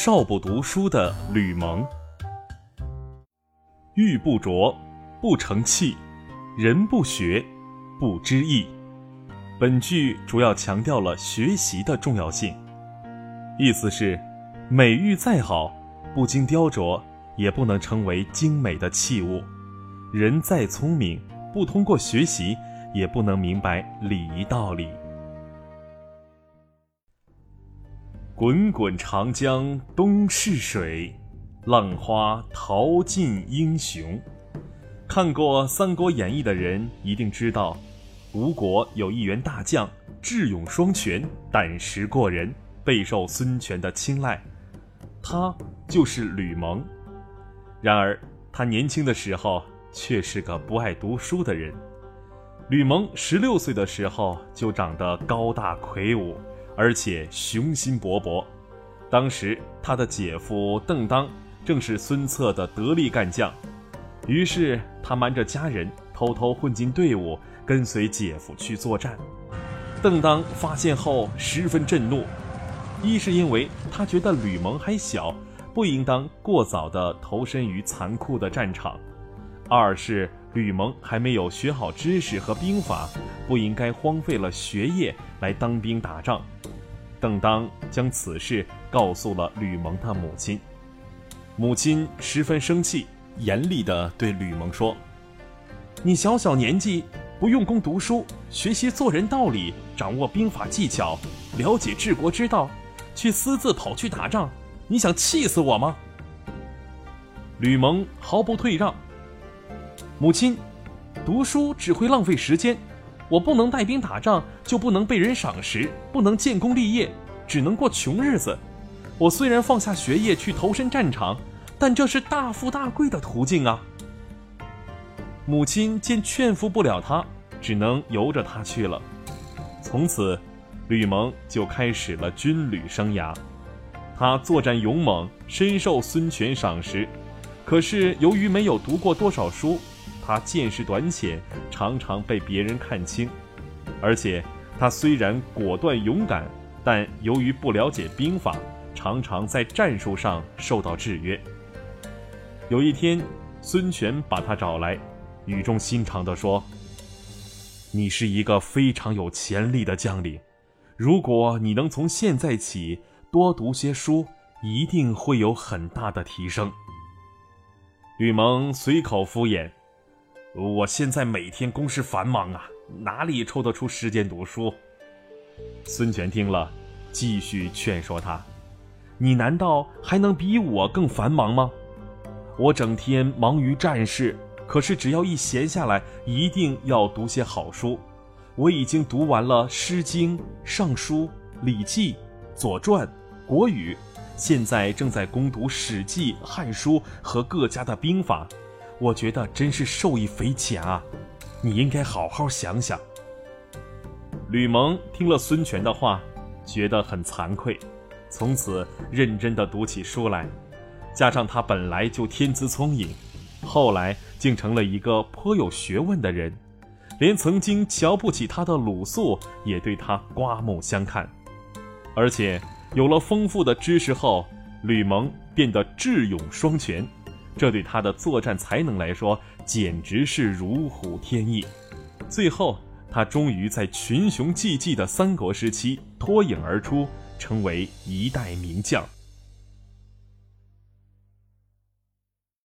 少不读书的吕蒙。玉不琢，不成器；人不学，不知义。本句主要强调了学习的重要性，意思是，美玉再好，不经雕琢，也不能成为精美的器物；人再聪明，不通过学习，也不能明白礼仪道理。滚滚长江东逝水，浪花淘尽英雄。看过《三国演义》的人一定知道，吴国有一员大将，智勇双全，胆识过人，备受孙权的青睐。他就是吕蒙。然而，他年轻的时候却是个不爱读书的人。吕蒙十六岁的时候就长得高大魁梧。而且雄心勃勃，当时他的姐夫邓当正是孙策的得力干将，于是他瞒着家人偷偷混进队伍，跟随姐夫去作战。邓当发现后十分震怒，一是因为他觉得吕蒙还小，不应当过早的投身于残酷的战场；二是吕蒙还没有学好知识和兵法，不应该荒废了学业来当兵打仗。邓当将此事告诉了吕蒙的母亲，母亲十分生气，严厉地对吕蒙说：“你小小年纪不用功读书，学习做人道理，掌握兵法技巧，了解治国之道，却私自跑去打仗，你想气死我吗？”吕蒙毫不退让：“母亲，读书只会浪费时间。”我不能带兵打仗，就不能被人赏识，不能建功立业，只能过穷日子。我虽然放下学业去投身战场，但这是大富大贵的途径啊！母亲见劝服不了他，只能由着他去了。从此，吕蒙就开始了军旅生涯。他作战勇猛，深受孙权赏识。可是由于没有读过多少书。他见识短浅，常常被别人看轻，而且他虽然果断勇敢，但由于不了解兵法，常常在战术上受到制约。有一天，孙权把他找来，语重心长地说：“你是一个非常有潜力的将领，如果你能从现在起多读些书，一定会有很大的提升。”吕蒙随口敷衍。我现在每天公事繁忙啊，哪里抽得出时间读书？孙权听了，继续劝说他：“你难道还能比我更繁忙吗？我整天忙于战事，可是只要一闲下来，一定要读些好书。我已经读完了《诗经》《尚书》《礼记》《左传》《国语》，现在正在攻读《史记》《汉书》和各家的兵法。”我觉得真是受益匪浅啊！你应该好好想想。吕蒙听了孙权的话，觉得很惭愧，从此认真的读起书来。加上他本来就天资聪颖，后来竟成了一个颇有学问的人，连曾经瞧不起他的鲁肃也对他刮目相看。而且有了丰富的知识后，吕蒙变得智勇双全。这对他的作战才能来说，简直是如虎添翼。最后，他终于在群雄济济的三国时期脱颖而出，成为一代名将。